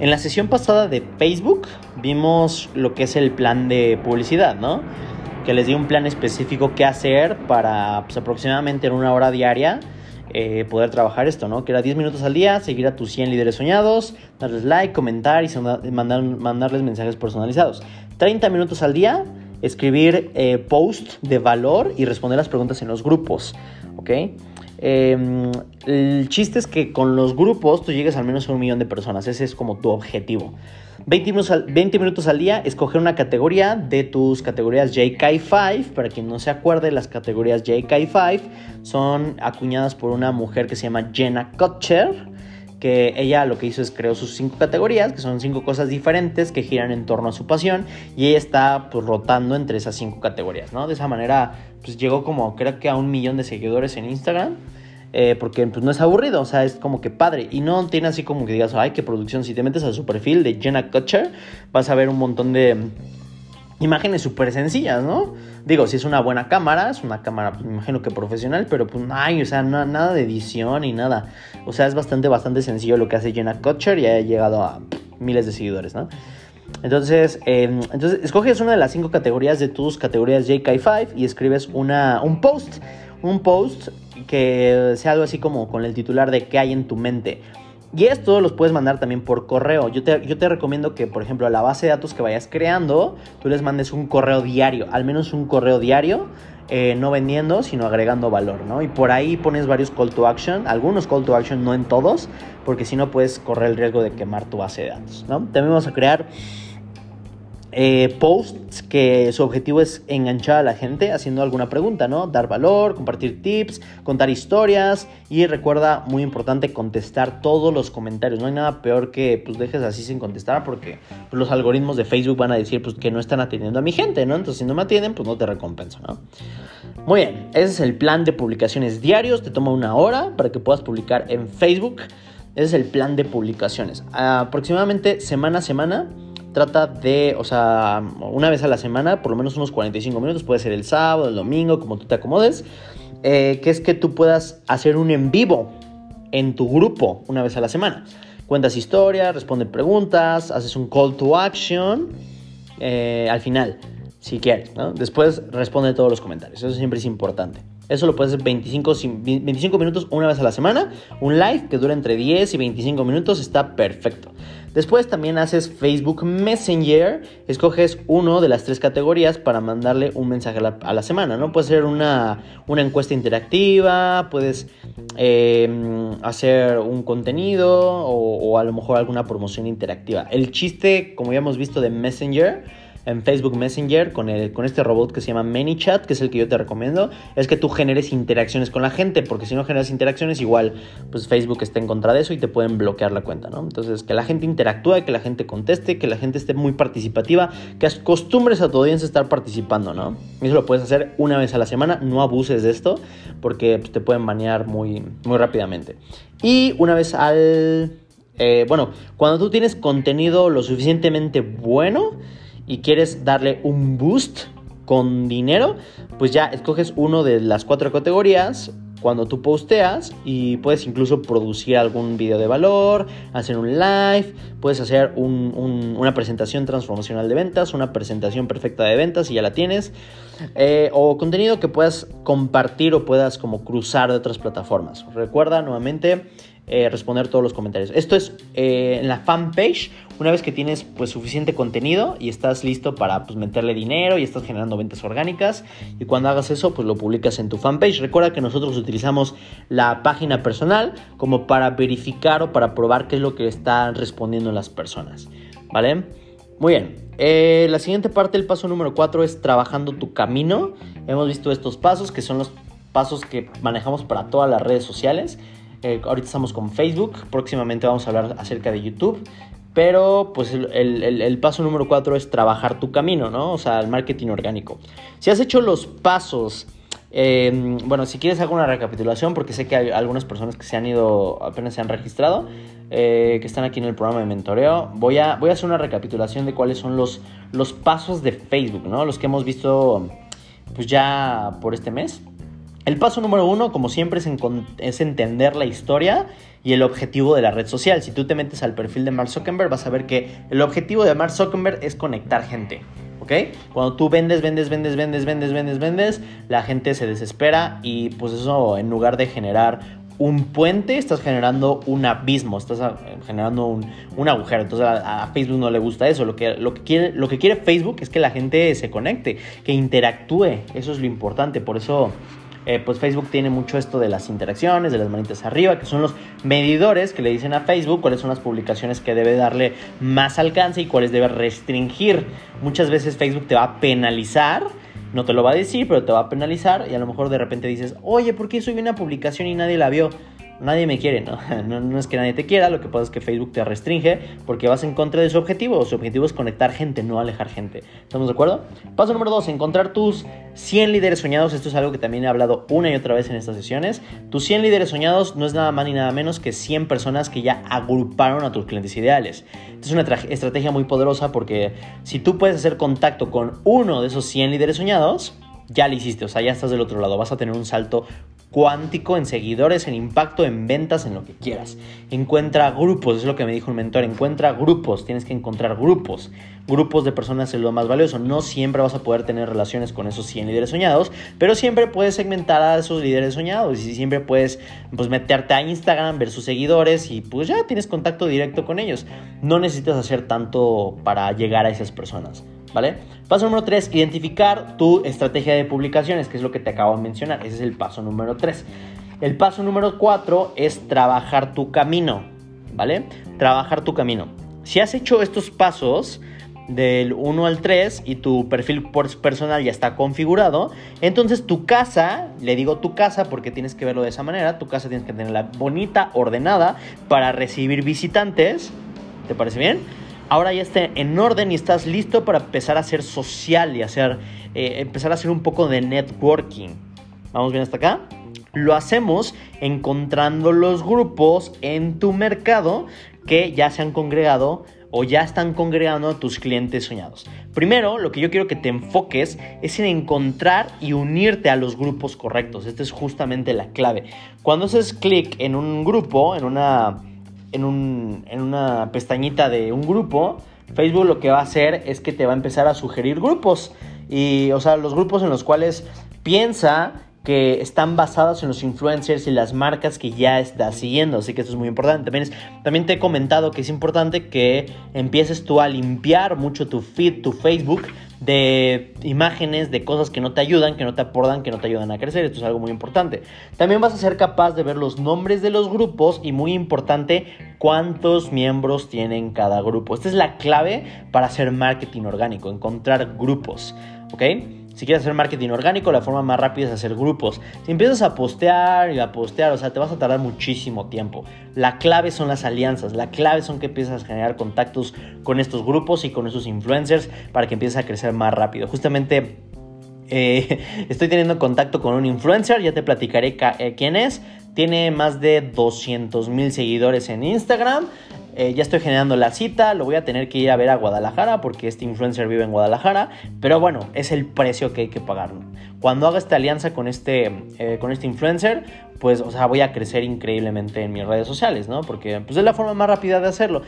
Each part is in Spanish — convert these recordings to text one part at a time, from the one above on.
En la sesión pasada de Facebook vimos lo que es el plan de publicidad, ¿no? Que les di un plan específico que hacer para pues, aproximadamente en una hora diaria eh, poder trabajar esto, ¿no? Que era 10 minutos al día, seguir a tus 100 líderes soñados, darles like, comentar y mandar, mandarles mensajes personalizados. 30 minutos al día, escribir eh, post de valor y responder las preguntas en los grupos, ¿ok? Em, el chiste es que con los grupos tú llegues al menos a un millón de personas. Ese es como tu objetivo. 20 minutos, al, 20 minutos al día, escoger una categoría de tus categorías JK5. Para quien no se acuerde, las categorías JK5 son acuñadas por una mujer que se llama Jenna Kutcher que ella lo que hizo es creó sus cinco categorías, que son cinco cosas diferentes que giran en torno a su pasión, y ella está pues, rotando entre esas cinco categorías, ¿no? De esa manera, pues llegó como creo que a un millón de seguidores en Instagram. Eh, porque pues, no es aburrido, o sea, es como que padre. Y no tiene así como que digas, ay, qué producción. Si te metes a su perfil de Jenna Kutcher, vas a ver un montón de imágenes súper sencillas, ¿no? Digo, si es una buena cámara, es una cámara, pues, me imagino que profesional, pero pues, ay, o sea, nada de edición y nada. O sea, es bastante, bastante sencillo lo que hace Jenna Kutcher y ha llegado a miles de seguidores, ¿no? Entonces, em, entonces, escoges una de las cinco categorías de tus categorías JK5 y escribes una, un post. Un post que sea algo así como con el titular de qué hay en tu mente. Y esto los puedes mandar también por correo. Yo te, recomiendo que, por ejemplo, a la base de datos que vayas creando, tú les mandes un correo diario, al menos un correo diario, eh, no vendiendo, sino agregando valor, ¿no? Y por ahí pones varios call to action, algunos call to action, no en todos, porque si no puedes correr el riesgo de quemar tu base de datos, ¿no? También vamos a crear eh, posts que su objetivo es enganchar a la gente haciendo alguna pregunta, ¿no? Dar valor, compartir tips, contar historias y recuerda, muy importante, contestar todos los comentarios. No hay nada peor que pues dejes así sin contestar porque pues, los algoritmos de Facebook van a decir pues, que no están atendiendo a mi gente, ¿no? Entonces si no me atienden, pues no te recompenso, ¿no? Muy bien, ese es el plan de publicaciones diarios, te toma una hora para que puedas publicar en Facebook. Ese es el plan de publicaciones. Aproximadamente semana a semana trata de, o sea, una vez a la semana, por lo menos unos 45 minutos, puede ser el sábado, el domingo, como tú te acomodes, eh, que es que tú puedas hacer un en vivo en tu grupo una vez a la semana. Cuentas historias, responde preguntas, haces un call to action eh, al final, si quieres. Después responde todos los comentarios, eso siempre es importante. Eso lo puedes hacer 25, 25 minutos una vez a la semana. Un live que dura entre 10 y 25 minutos está perfecto. Después también haces Facebook Messenger, escoges uno de las tres categorías para mandarle un mensaje a la, semana, ¿no? Puede ser una, encuesta interactiva, puedes em, hacer un contenido o, o a lo mejor alguna promoción interactiva. El chiste, como ya hemos visto de Messenger, en Facebook Messenger con, el, con este robot que se llama ManyChat, que es el que yo te recomiendo, es que tú generes interacciones con la gente, porque si no generas interacciones, igual pues Facebook está en contra de eso y te pueden bloquear la cuenta, ¿no? Entonces, que la gente interactúe, que la gente conteste, que la gente esté muy participativa, que acostumbres a tu audiencia estar participando, ¿no? Eso lo puedes hacer una vez a la semana, no abuses de esto, porque pues, te pueden banear muy, muy rápidamente. Y una vez al... Eh, bueno, cuando tú tienes contenido lo suficientemente bueno, y quieres darle un boost con dinero, pues ya escoges uno de las cuatro categorías cuando tú posteas y puedes incluso producir algún video de valor, hacer un live, puedes hacer una presentación transformacional de ventas, una presentación perfecta de ventas y ya la tienes, eh, o contenido que puedas compartir o puedas como cruzar de otras plataformas. Recuerda nuevamente eh, responder todos los comentarios. Esto es eh, en la fanpage, una vez que tienes pues suficiente contenido y estás listo para pues meterle dinero y estás generando ventas orgánicas y cuando hagas eso pues lo publicas en tu fanpage. Recuerda que nosotros utilizamos la página personal como para verificar o para probar qué es lo que están respondiendo las personas, ¿vale? Muy bien, eh, la siguiente parte del paso número 4 es trabajando tu camino. Hemos visto estos pasos que son los pasos que manejamos para todas las redes sociales. Eh, ahorita estamos con Facebook, próximamente vamos a hablar acerca de YouTube. Pero pues el, paso número 4 es trabajar tu camino, ¿no? O sea, el marketing orgánico. Si has hecho los pasos, em, bueno, si quieres hago una recapitulación porque sé que hay algunas personas que se han ido, apenas se han registrado, eh, que están aquí en el programa de mentoreo. Voy a, voy a hacer una recapitulación de cuáles son los, los pasos de Facebook, ¿no? Los que hemos visto pues ya por este mes. El paso número uno, como siempre, es, entender la historia y el objetivo de la red social. Si tú te metes al perfil de Mark Zuckerberg, vas a ver que el objetivo de Mark Zuckerberg es conectar gente. ¿Ok? Cuando tú vendes, vendes, vendes, vendes, vendes, vendes, vendes, la gente se desespera y pues eso en lugar de generar un puente, estás generando un abismo, estás ah, generando un, agujero. Entonces a, Facebook no le gusta eso. Lo que, lo, que quiere, lo que quiere Facebook es que la gente se conecte, que interactúe. Eso es lo importante. Por eso eh, pues Facebook tiene mucho esto de las interacciones, de las manitas arriba, que son los medidores que le dicen a Facebook cuáles son las publicaciones que debe darle más alcance y cuáles debe restringir. Muchas veces Facebook te va a penalizar. No te lo va a decir, pero te va a penalizar y a lo mejor de repente dices, oye, ¿por qué subí una publicación y nadie la vio? Nadie me quiere, ¿no? ¿no? es que nadie te quiera, lo que pasa es que Facebook te restringe porque vas en contra de su objetivo. Su objetivo es conectar gente, no alejar gente. ¿Estamos de acuerdo? Paso número dos, encontrar tus 100 líderes soñados. Esto es algo que también he hablado una y otra vez en estas sesiones. Tus 100 líderes soñados no es nada más ni nada menos que 100 personas que ya agruparon a tus clientes ideales. es una estrategia muy poderosa porque si tú puedes hacer contacto con uno de esos 100 líderes soñados, ya lo hiciste, o sea, ya estás del otro lado, vas a tener un salto cuántico en seguidores, en impacto, en ventas, en lo que quieras. Encuentra grupos, es lo que me dijo un mentor, encuentra grupos, tienes que encontrar grupos. Grupos de personas es lo más valioso. No siempre vas a poder tener relaciones con esos 100 líderes soñados, pero siempre puedes segmentar a esos líderes soñados y siempre puedes pues, meterte a Instagram, ver sus seguidores y pues ya tienes contacto directo con ellos. No necesitas hacer tanto para llegar a esas personas. ¿Vale? Paso número 3, identificar tu estrategia de publicaciones, que es lo que te acabo de mencionar. Ese es el paso número 3. El paso número 4 es trabajar tu camino, ¿vale? Trabajar tu camino. Si has hecho estos pasos del 1 al 3 y tu perfil personal ya está configurado, entonces tu casa, le digo tu casa porque tienes que verlo de esa manera, tu casa tienes que tenerla bonita, ordenada para recibir visitantes. ¿Te parece bien? Ahora ya esté en orden y estás listo para empezar a ser social y hacer, eh, empezar a hacer un poco de networking. ¿Vamos bien hasta acá? Lo hacemos encontrando los grupos en tu mercado que ya se han congregado o ya están congregando a tus clientes soñados. Primero, lo que yo quiero que te enfoques es en encontrar y unirte a los grupos correctos. Esta es justamente la clave. Cuando haces clic en un grupo, en una en, un, en una pestañita de un grupo, Facebook lo que va a hacer es que te va a empezar a sugerir grupos. Y, o sea, los grupos en los cuales piensa que están basados en los influencers y las marcas que ya estás siguiendo. Así que esto es muy importante. También, también te he comentado que es importante que empieces tú a limpiar mucho tu feed, tu Facebook, de imágenes, de cosas que no te ayudan, que no te aportan, que no te ayudan a crecer. Esto es algo muy importante. También vas a ser capaz de ver los nombres de los grupos y muy importante, cuántos miembros tienen cada grupo. Esta es la clave para hacer marketing orgánico, encontrar grupos. ¿Ok? Si quieres hacer marketing orgánico, la forma más rápida es hacer grupos. Si empiezas a postear y a postear, o sea, te vas a tardar muchísimo tiempo. La clave son las alianzas, la clave son que empiezas a generar contactos con estos grupos y con esos influencers para que empieces a crecer más rápido. Justamente eh, estoy teniendo contacto con un influencer, ya te platicaré eh, quién es. Tiene más de 200 mil seguidores en Instagram. Eh, ya estoy generando la cita, lo voy a tener que ir a ver a Guadalajara porque este influencer vive en Guadalajara, pero bueno, es el precio que hay que pagar. Cuando haga esta alianza con este, eh, con este influencer, pues, o sea, voy a crecer increíblemente en mis redes sociales, ¿no? Porque pues, es la forma más rápida de hacerlo.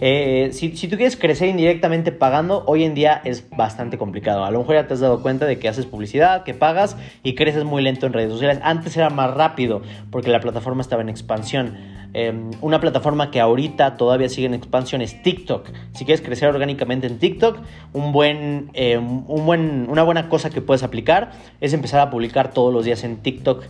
Eh, si, tú quieres crecer indirectamente pagando, hoy en día es bastante complicado. A lo mejor ya te has dado cuenta de que haces publicidad, que pagas y creces muy lento en redes sociales. Antes era más rápido porque la plataforma estaba en expansión. Em, una plataforma que ahorita todavía sigue en expansión es TikTok. Si quieres crecer orgánicamente en TikTok, un buen, em, un buen, una buena cosa que puedes aplicar es empezar a publicar todos los días en TikTok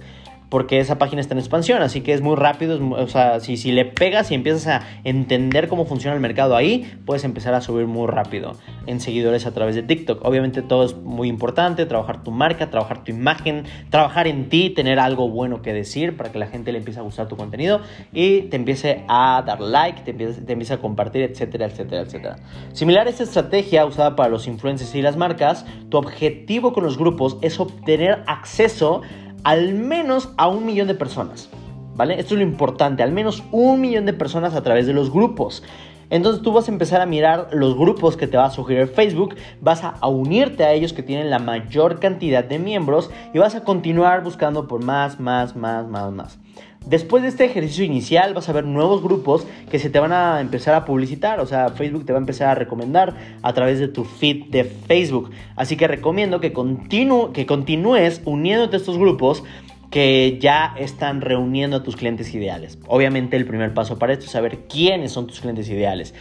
porque esa página está en expansión, así que es muy rápido, o sea, si, si le pegas y empiezas a entender cómo funciona el mercado ahí, puedes empezar a subir muy rápido en seguidores a través de TikTok. Obviamente todo es muy importante, trabajar tu marca, trabajar tu imagen, trabajar en ti, tener algo bueno que decir para que la gente le empiece a gustar tu contenido y te empiece a dar like, te empiece, te empiece a compartir, etcétera, etcétera, etcétera. Similar a esta estrategia usada para los influencers y las marcas, tu objetivo con los grupos es obtener acceso al menos a un millón de personas. ¿Vale? Esto es lo importante, al menos un millón de personas a través de los grupos. Entonces tú vas a empezar a mirar los grupos que te va a sugerir Facebook, vas a unirte a ellos que tienen la mayor cantidad de miembros y vas a continuar buscando por más, más, más, más, más. Después de este ejercicio inicial vas a ver nuevos grupos que se te van a empezar a publicitar, o sea, Facebook te va a empezar a recomendar a través de tu feed de Facebook. Así que recomiendo que, que continúes uniéndote a estos grupos que ya están reuniendo a tus clientes ideales. Obviamente el primer paso para esto es saber quiénes son tus clientes ideales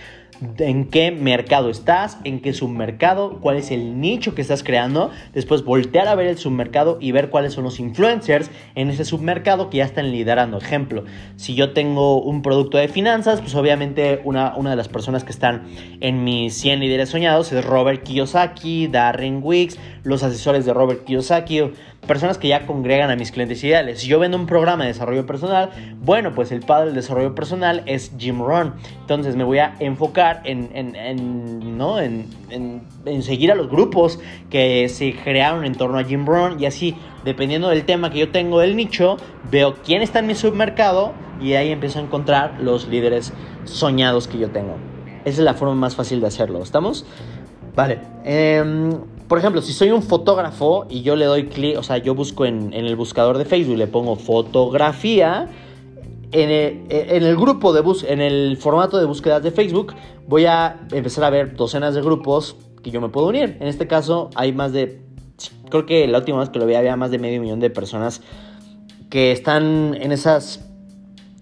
en qué mercado estás, en qué submercado, cuál es el nicho que estás creando, después voltear a ver el submercado y ver cuáles son los influencers en ese submercado que ya están liderando. Ejemplo, si yo tengo un producto de finanzas, pues obviamente una, una de las personas que están en mis 100 líderes soñados es Robert Kiyosaki, Darren Wicks, los asesores de Robert Kiyosaki personas que ya congregan a mis clientes ideales. Si yo vendo un programa de desarrollo personal, bueno, pues el padre del desarrollo personal es Jim Rohn. Entonces me voy a enfocar en, en, ¿no? en, en, seguir a los grupos que se crearon en torno a Jim Rohn y así, dependiendo del tema que yo tengo del nicho, veo quién está en mi submercado y ahí empiezo a encontrar los líderes soñados que yo tengo. Esa es la forma más fácil de hacerlo. ¿Estamos? Vale. Eh, por ejemplo, si soy un fotógrafo y yo le doy clic, o sea, yo busco en, el buscador de Facebook, le pongo fotografía, en el, grupo de bus en el formato de búsquedas de Facebook, voy a empezar a ver docenas de grupos que yo me puedo unir. En este caso, hay más de. Creo que la última vez que lo vi había más de medio millón de personas que están en esas.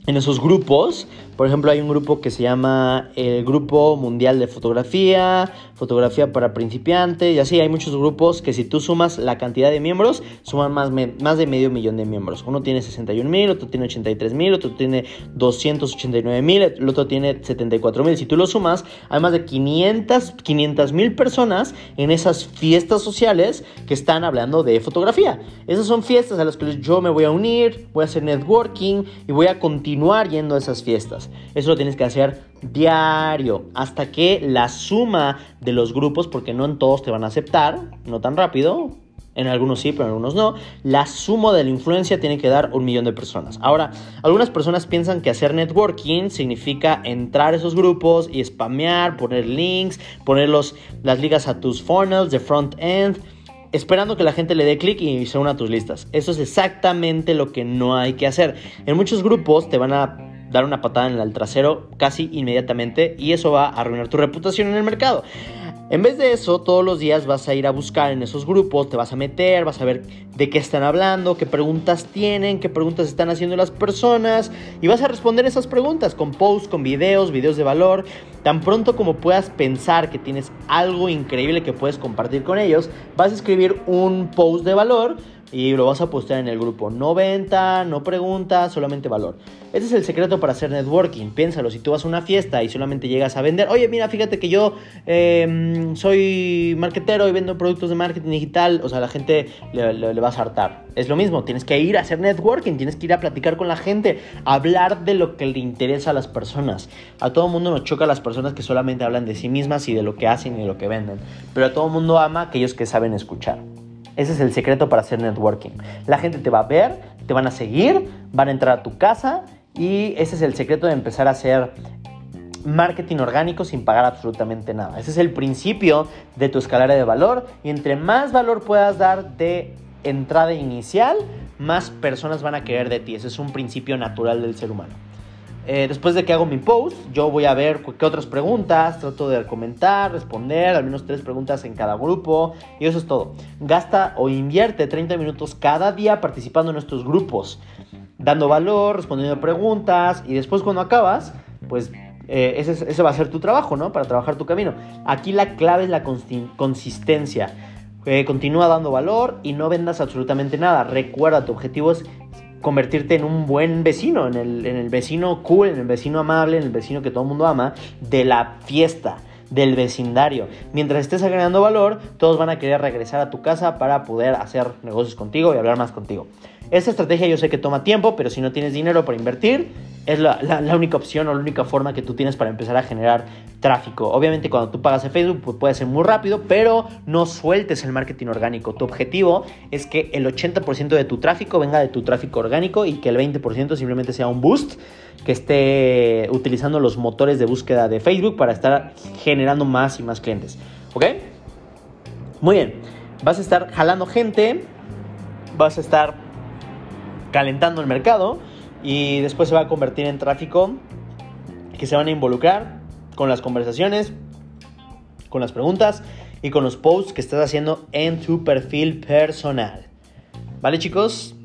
En esos grupos por ejemplo, hay un grupo que se llama el Grupo Mundial de Fotografía, Fotografía para Principiantes, y así hay muchos grupos que si tú sumas la cantidad de miembros, suman más, más de medio millón de miembros. Uno tiene 61 mil, otro tiene 83 mil, otro tiene 289 mil, el otro tiene 74 mil. Si tú lo sumas, hay más de 500 mil personas en esas fiestas sociales que están hablando de fotografía. Esas son fiestas a las que yo me voy a unir, voy a hacer networking y voy a continuar yendo a esas fiestas. Eso lo tienes que hacer diario hasta que la suma de los grupos, porque no en todos te van a aceptar, no tan rápido, en algunos sí, pero en algunos no. La suma de la influencia tiene que dar un millón de personas. Ahora, algunas personas piensan que hacer networking significa entrar a esos grupos y spamear, poner links, poner las ligas a tus funnels de front end, esperando que la gente le dé clic y se una a tus listas. Eso es exactamente lo que no hay que hacer. En muchos grupos te van a dar una patada en el trasero casi inmediatamente y eso va a arruinar tu reputación en el mercado. En vez de eso, todos los días vas a ir a buscar en esos grupos, te vas a meter, vas a ver de qué están hablando, qué preguntas tienen, qué preguntas están haciendo las personas y vas a responder esas preguntas con posts, con videos, videos de valor. Tan pronto como puedas pensar que tienes algo increíble que puedes compartir con ellos, vas a escribir un post de valor y lo vas a postear en el grupo. No venta, no pregunta, solamente valor. Ese es el secreto para hacer networking. Piénsalo, si tú vas a una fiesta y solamente llegas a vender, oye, mira, fíjate que yo em, soy marketero y vendo productos de marketing digital, o sea, la gente le, le, va a hartar. Es lo mismo, tienes que ir a hacer networking, tienes que ir a platicar con la gente, hablar de lo que le interesa a las personas. A todo mundo nos choca las personas que solamente hablan de sí mismas y de lo que hacen y de lo que venden, pero a todo mundo ama aquellos que saben escuchar. Ese es el secreto para hacer networking. La gente te va a ver, te van a seguir, van a entrar a tu casa y ese es el secreto de empezar a hacer marketing orgánico sin pagar absolutamente nada. Ese es el principio de tu escalera de valor y entre más valor puedas dar de entrada inicial, más personas van a querer de ti. Ese es un principio natural del ser humano. Eh, después de que hago mi post, yo voy a ver qué otras preguntas, trato de comentar, responder, al menos tres preguntas en cada grupo y eso es todo. Gasta o invierte 30 minutos cada día participando en estos grupos, dando valor, respondiendo preguntas y después cuando acabas, pues eh, ese, va a ser tu trabajo, ¿no? Para trabajar tu camino. Aquí la clave es la consistencia. Eh, continúa dando valor y no vendas absolutamente nada. Recuerda, tu objetivo es convertirte en un buen vecino, en el, vecino cool, en el vecino amable, en el vecino que todo el mundo ama, de la fiesta del vecindario. Mientras estés agregando valor, todos van a querer regresar a tu casa para poder hacer negocios contigo y hablar más contigo. Esta estrategia yo sé que toma tiempo, pero si no tienes dinero para invertir, es la, única opción o la única forma que tú tienes para empezar a generar tráfico. Obviamente cuando tú pagas en Facebook pues puede ser muy rápido, pero no sueltes el marketing orgánico. Tu objetivo es que el 80% de tu tráfico venga de tu tráfico orgánico y que el 20% simplemente sea un boost que esté utilizando los motores de búsqueda de Facebook para estar generando más y más clientes. ¿Ok? Muy bien. Vas a estar jalando gente, vas a estar calentando el mercado y después se va a convertir en tráfico que se van a involucrar con las conversaciones, con las preguntas y con los posts que estás haciendo en tu perfil personal. ¿Vale chicos?